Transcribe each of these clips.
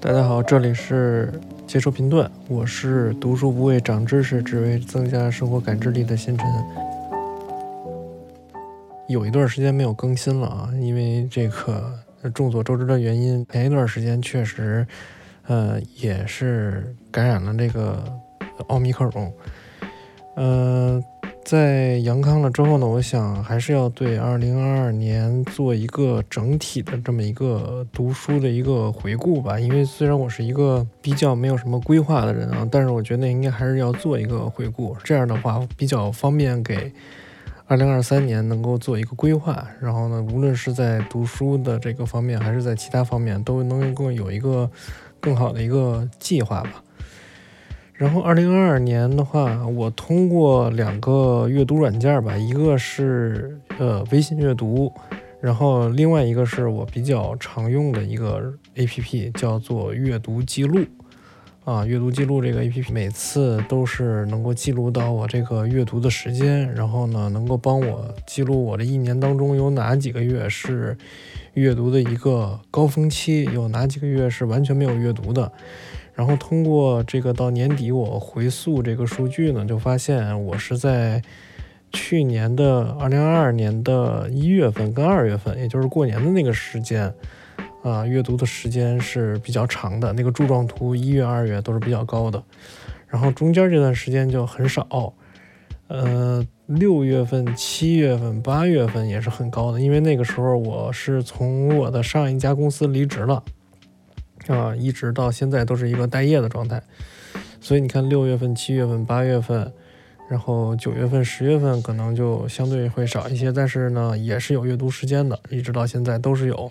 大家好，这里是接受评断，我是读书不为长知识，只为增加生活感知力的星辰。有一段时间没有更新了啊，因为这个众所周知的原因，前一段时间确实，呃，也是感染了这个奥密克戎，嗯。在阳康了之后呢，我想还是要对二零二二年做一个整体的这么一个读书的一个回顾吧。因为虽然我是一个比较没有什么规划的人啊，但是我觉得应该还是要做一个回顾，这样的话比较方便给二零二三年能够做一个规划。然后呢，无论是在读书的这个方面，还是在其他方面，都能够有一个更好的一个计划吧。然后，二零二二年的话，我通过两个阅读软件吧，一个是呃微信阅读，然后另外一个是我比较常用的一个 A P P，叫做阅读记录。啊，阅读记录这个 A P P 每次都是能够记录到我这个阅读的时间，然后呢，能够帮我记录我这一年当中有哪几个月是阅读的一个高峰期，有哪几个月是完全没有阅读的。然后通过这个到年底，我回溯这个数据呢，就发现我是在去年的二零二二年的一月份跟二月份，也就是过年的那个时间，啊，阅读的时间是比较长的。那个柱状图一月、二月都是比较高的，然后中间这段时间就很少。呃，六月份、七月份、八月份也是很高的，因为那个时候我是从我的上一家公司离职了。啊，一直到现在都是一个待业的状态，所以你看，六月份、七月份、八月份，然后九月份、十月份可能就相对会少一些，但是呢，也是有阅读时间的，一直到现在都是有。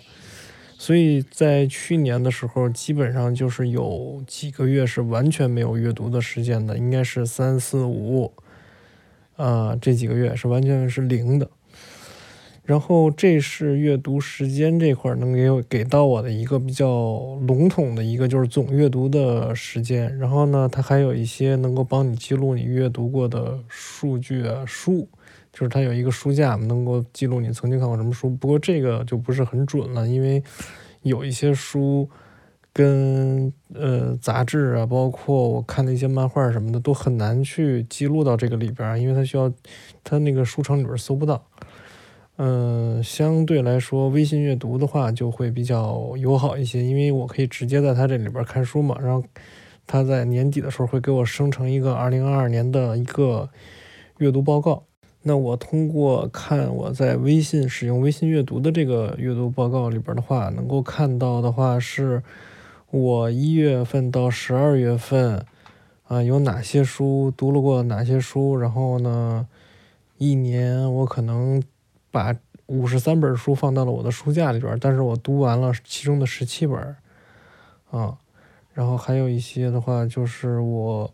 所以在去年的时候，基本上就是有几个月是完全没有阅读的时间的，应该是三四五，啊，这几个月是完全是零的。然后这是阅读时间这块能给我给到我的一个比较笼统的一个就是总阅读的时间。然后呢，它还有一些能够帮你记录你阅读过的数据啊书，就是它有一个书架能够记录你曾经看过什么书。不过这个就不是很准了，因为有一些书跟呃杂志啊，包括我看的一些漫画什么的都很难去记录到这个里边，因为它需要它那个书城里边搜不到。嗯，相对来说，微信阅读的话就会比较友好一些，因为我可以直接在它这里边看书嘛。然后，它在年底的时候会给我生成一个2022年的一个阅读报告。那我通过看我在微信使用微信阅读的这个阅读报告里边的话，能够看到的话是，我一月份到十二月份啊有哪些书读了过哪些书，然后呢，一年我可能。把五十三本书放到了我的书架里边，但是我读完了其中的十七本，啊，然后还有一些的话就是我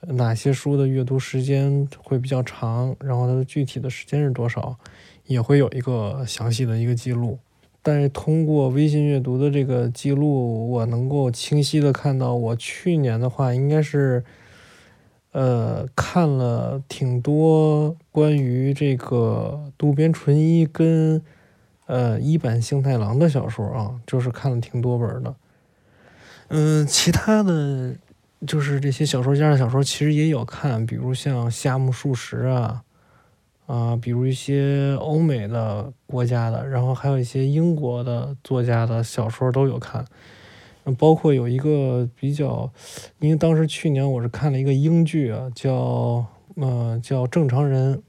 哪些书的阅读时间会比较长，然后它的具体的时间是多少，也会有一个详细的一个记录。但是通过微信阅读的这个记录，我能够清晰的看到，我去年的话应该是。呃，看了挺多关于这个渡边淳一跟呃一坂幸太郎的小说啊，就是看了挺多本的。嗯，其他的就是这些小说家的小说，其实也有看，比如像夏目漱石啊，啊，比如一些欧美的国家的，然后还有一些英国的作家的小说都有看。包括有一个比较，因为当时去年我是看了一个英剧啊，叫呃叫正常人，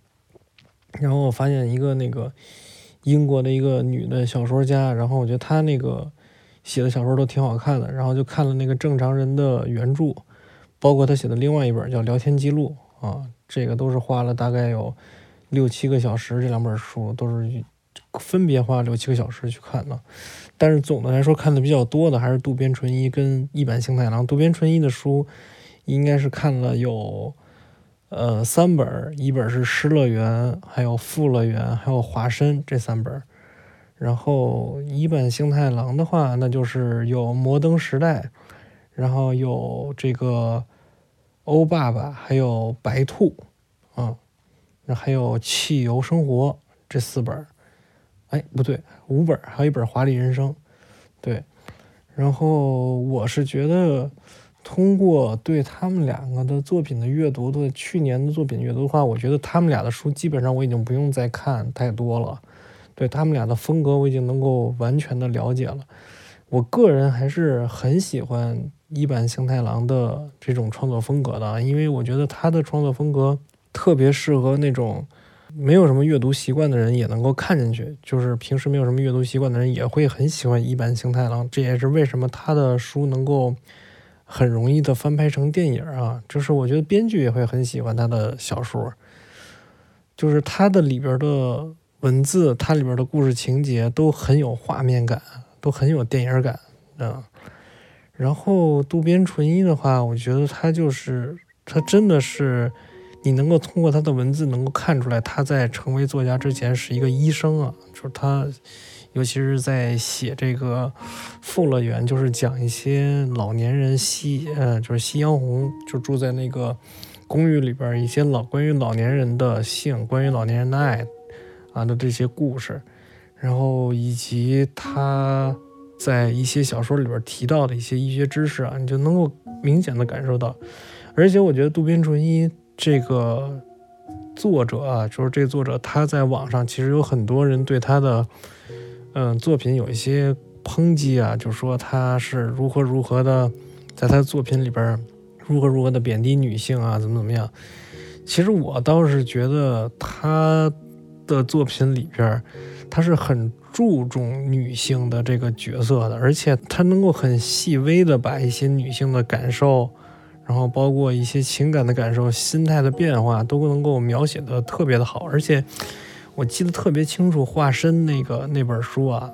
然后我发现一个那个英国的一个女的小说家，然后我觉得她那个写的小说都挺好看的，然后就看了那个正常人的原著，包括她写的另外一本叫聊天记录啊，这个都是花了大概有六七个小时，这两本书都是分别花六七个小时去看的。但是总的来说，看的比较多的还是渡边淳一跟一坂幸太郎。渡边淳一的书应该是看了有呃三本，一本是《失乐园》，还有《富乐园》，还有《华生》这三本。然后一坂幸太郎的话，那就是有《摩登时代》，然后有这个《欧爸爸》，还有《白兔》啊，那还有《汽油生活》这四本，哎，不对，五本，还有一本《华丽人生》，对。然后我是觉得，通过对他们两个的作品的阅读，对去年的作品阅读的话，我觉得他们俩的书基本上我已经不用再看太多了。对他们俩的风格，我已经能够完全的了解了。我个人还是很喜欢一坂幸太郎的这种创作风格的，因为我觉得他的创作风格特别适合那种。没有什么阅读习惯的人也能够看进去，就是平时没有什么阅读习惯的人也会很喜欢一坂幸太郎。这也是为什么他的书能够很容易的翻拍成电影啊。就是我觉得编剧也会很喜欢他的小说，就是他的里边的文字，他里边的故事情节都很有画面感，都很有电影感啊。然后渡边淳一的话，我觉得他就是他真的是。你能够通过他的文字能够看出来，他在成为作家之前是一个医生啊，就是他，尤其是在写这个《富乐园》，就是讲一些老年人夕，呃，就是夕阳红，就住在那个公寓里边一些老关于老年人的性，关于老年人的爱啊的这些故事，然后以及他在一些小说里边提到的一些医学知识啊，你就能够明显的感受到，而且我觉得渡边淳一。这个作者啊，就是这个作者，他在网上其实有很多人对他的嗯作品有一些抨击啊，就说他是如何如何的，在他的作品里边如何如何的贬低女性啊，怎么怎么样。其实我倒是觉得他的作品里边，他是很注重女性的这个角色的，而且他能够很细微的把一些女性的感受。然后包括一些情感的感受、心态的变化，都能够描写的特别的好。而且我记得特别清楚，《化身》那个那本书啊，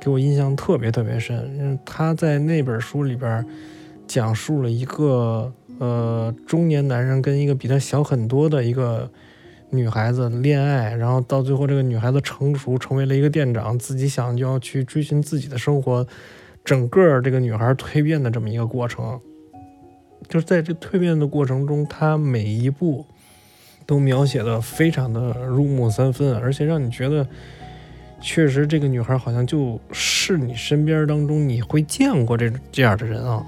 给我印象特别特别深。他在那本书里边讲述了一个呃中年男人跟一个比他小很多的一个女孩子恋爱，然后到最后这个女孩子成熟，成为了一个店长，自己想就要去追寻自己的生活，整个这个女孩蜕变的这么一个过程。就是在这蜕变的过程中，他每一步都描写的非常的入木三分，而且让你觉得，确实这个女孩好像就是你身边当中你会见过这这样的人啊。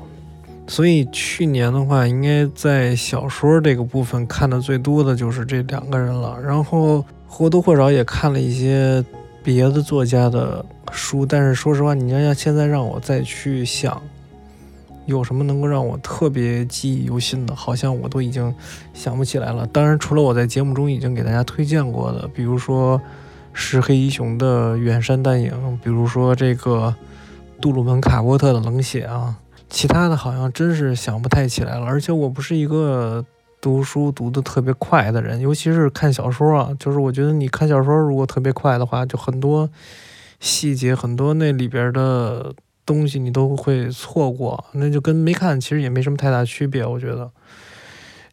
所以去年的话，应该在小说这个部分看的最多的就是这两个人了，然后或多或少也看了一些别的作家的书，但是说实话，你要要现在让我再去想。有什么能够让我特别记忆犹新的？好像我都已经想不起来了。当然，除了我在节目中已经给大家推荐过的，比如说石黑一雄的《远山淡影》，比如说这个杜鲁门·卡波特的《冷血》啊，其他的好像真是想不太起来了。而且我不是一个读书读得特别快的人，尤其是看小说啊，就是我觉得你看小说如果特别快的话，就很多细节，很多那里边的。东西你都会错过，那就跟没看其实也没什么太大区别。我觉得，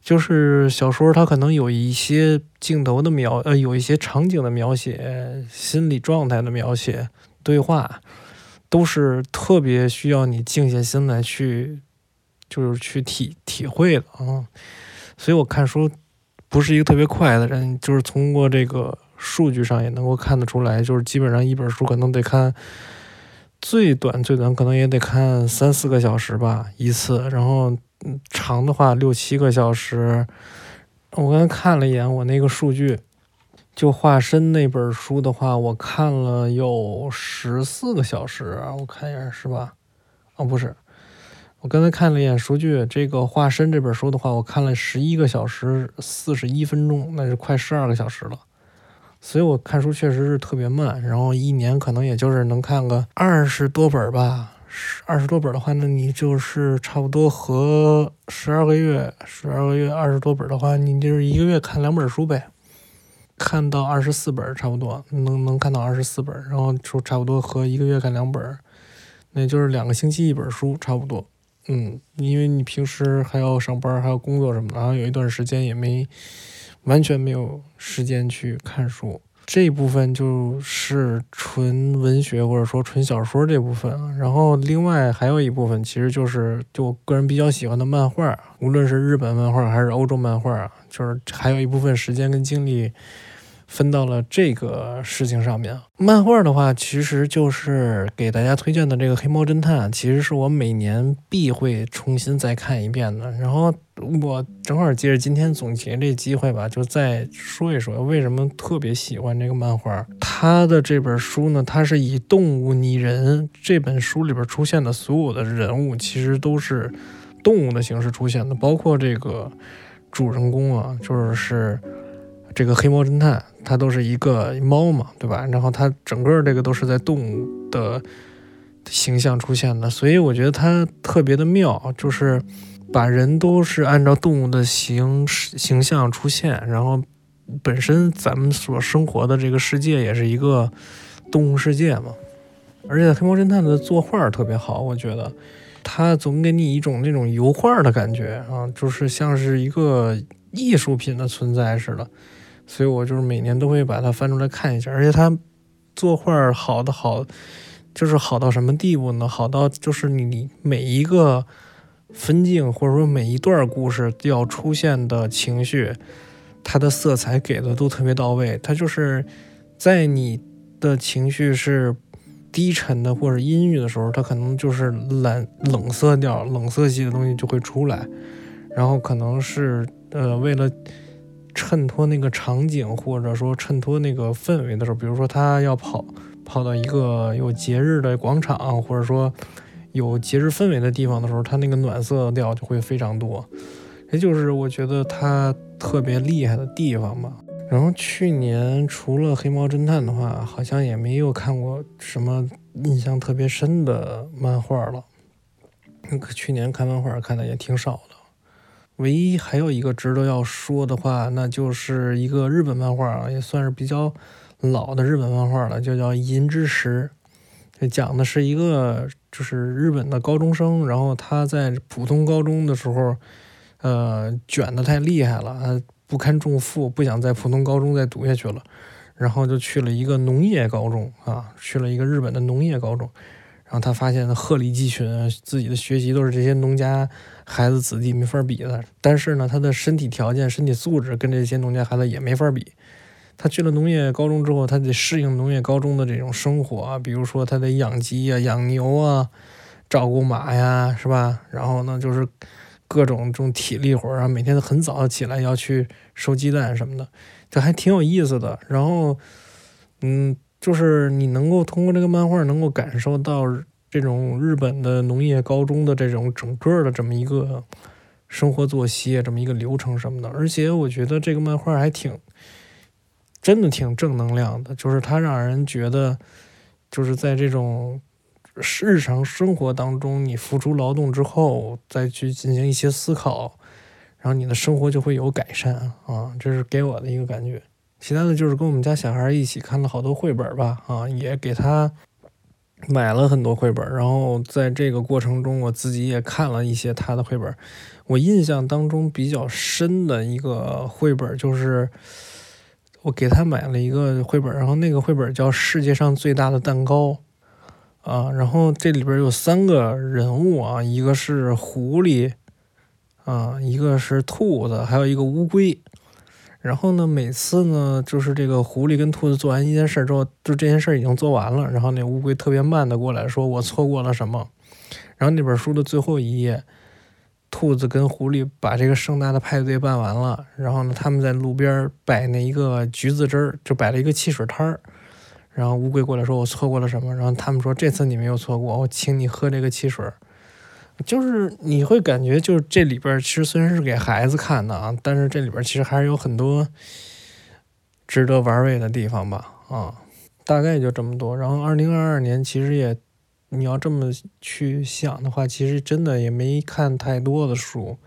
就是小说它可能有一些镜头的描，呃，有一些场景的描写，心理状态的描写，对话，都是特别需要你静下心来去，就是去体体会的啊。所以我看书不是一个特别快的人，就是通过这个数据上也能够看得出来，就是基本上一本书可能得看。最短最短可能也得看三四个小时吧一次，然后长的话六七个小时。我刚才看了一眼我那个数据，就化身那本书的话，我看了有十四个小时。我看一下是吧？哦，不是，我刚才看了一眼数据，这个化身这本书的话，我看了十一个小时四十一分钟，那是快十二个小时了。所以我看书确实是特别慢，然后一年可能也就是能看个二十多本吧。二十多本的话，那你就是差不多和十二个月，十二个月二十多本的话，你就是一个月看两本书呗。看到二十四本差不多，能能看到二十四本，然后就差不多和一个月看两本，那就是两个星期一本书差不多。嗯，因为你平时还要上班，还要工作什么的，然后有一段时间也没。完全没有时间去看书，这部分就是纯文学或者说纯小说这部分。然后另外还有一部分，其实就是就我个人比较喜欢的漫画，无论是日本漫画还是欧洲漫画，就是还有一部分时间跟精力。分到了这个事情上面。漫画的话，其实就是给大家推荐的这个《黑猫侦探》，其实是我每年必会重新再看一遍的。然后我正好借着今天总结这机会吧，就再说一说为什么特别喜欢这个漫画。它的这本书呢，它是以动物拟人。这本书里边出现的所有的人物，其实都是动物的形式出现的，包括这个主人公啊，就是这个黑猫侦探。它都是一个猫嘛，对吧？然后它整个这个都是在动物的形象出现的，所以我觉得它特别的妙，就是把人都是按照动物的形形象出现，然后本身咱们所生活的这个世界也是一个动物世界嘛。而且黑猫侦探的作画特别好，我觉得它总给你一种那种油画的感觉啊，就是像是一个艺术品的存在似的。所以我就是每年都会把它翻出来看一下，而且它作画好的好，就是好到什么地步呢？好到就是你每一个分镜或者说每一段故事要出现的情绪，它的色彩给的都特别到位。它就是在你的情绪是低沉的或者阴郁的时候，它可能就是冷冷色调、冷色系的东西就会出来，然后可能是呃为了。衬托那个场景，或者说衬托那个氛围的时候，比如说他要跑跑到一个有节日的广场，或者说有节日氛围的地方的时候，他那个暖色调就会非常多。这就是我觉得他特别厉害的地方吧。然后去年除了《黑猫侦探》的话，好像也没有看过什么印象特别深的漫画了。去年看漫画看的也挺少。唯一还有一个值得要说的话，那就是一个日本漫画啊，也算是比较老的日本漫画了，就叫《银之石》。讲的是一个就是日本的高中生，然后他在普通高中的时候，呃，卷的太厉害了，不堪重负，不想在普通高中再读下去了，然后就去了一个农业高中啊，去了一个日本的农业高中。然后他发现鹤立鸡群，自己的学习都是这些农家孩子子弟没法比的。但是呢，他的身体条件、身体素质跟这些农家孩子也没法比。他去了农业高中之后，他得适应农业高中的这种生活，比如说他得养鸡呀、养牛啊、照顾马呀，是吧？然后呢，就是各种这种体力活啊，每天都很早起来要去收鸡蛋什么的，这还挺有意思的。然后，嗯。就是你能够通过这个漫画，能够感受到这种日本的农业高中的这种整个的这么一个生活作息啊，这么一个流程什么的。而且我觉得这个漫画还挺，真的挺正能量的。就是它让人觉得，就是在这种日常生活当中，你付出劳动之后，再去进行一些思考，然后你的生活就会有改善啊。这是给我的一个感觉。其他的就是跟我们家小孩一起看了好多绘本吧，啊，也给他买了很多绘本。然后在这个过程中，我自己也看了一些他的绘本。我印象当中比较深的一个绘本就是我给他买了一个绘本，然后那个绘本叫《世界上最大的蛋糕》啊。然后这里边有三个人物啊，一个是狐狸啊，一个是兔子，还有一个乌龟。然后呢，每次呢，就是这个狐狸跟兔子做完一件事之后，就这件事已经做完了。然后那乌龟特别慢的过来说：“我错过了什么？”然后那本书的最后一页，兔子跟狐狸把这个盛大的派对办完了。然后呢，他们在路边摆那一个橘子汁儿，就摆了一个汽水摊儿。然后乌龟过来说：“我错过了什么？”然后他们说：“这次你没有错过，我请你喝这个汽水。”就是你会感觉，就是这里边其实虽然是给孩子看的啊，但是这里边其实还是有很多值得玩味的地方吧啊，大概就这么多。然后二零二二年其实也，你要这么去想的话，其实真的也没看太多的书，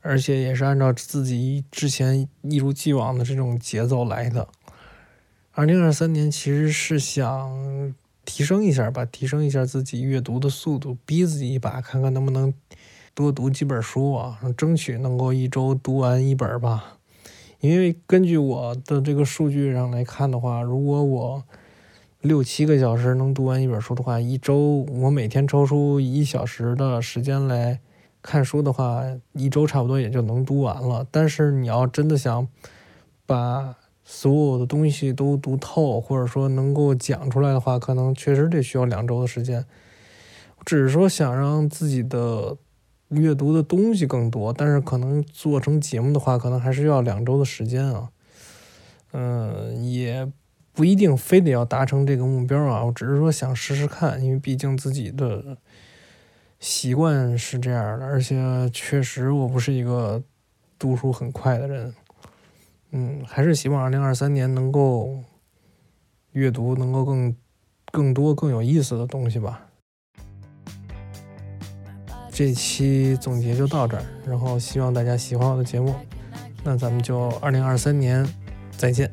而且也是按照自己之前一如既往的这种节奏来的。二零二三年其实是想。提升一下吧，提升一下自己阅读的速度，逼自己一把，看看能不能多读几本书啊，争取能够一周读完一本吧。因为根据我的这个数据上来看的话，如果我六七个小时能读完一本书的话，一周我每天抽出一小时的时间来看书的话，一周差不多也就能读完了。但是你要真的想把所有的东西都读透，或者说能够讲出来的话，可能确实得需要两周的时间。只是说想让自己的。阅读的东西更多，但是可能做成节目的话，可能还是要两周的时间啊。嗯，也不一定非得要达成这个目标啊。我只是说想试试看，因为毕竟自己的习惯是这样的，而且确实我不是一个读书很快的人。嗯，还是希望二零二三年能够阅读能够更更多更有意思的东西吧。这期总结就到这儿，然后希望大家喜欢我的节目，那咱们就二零二三年再见。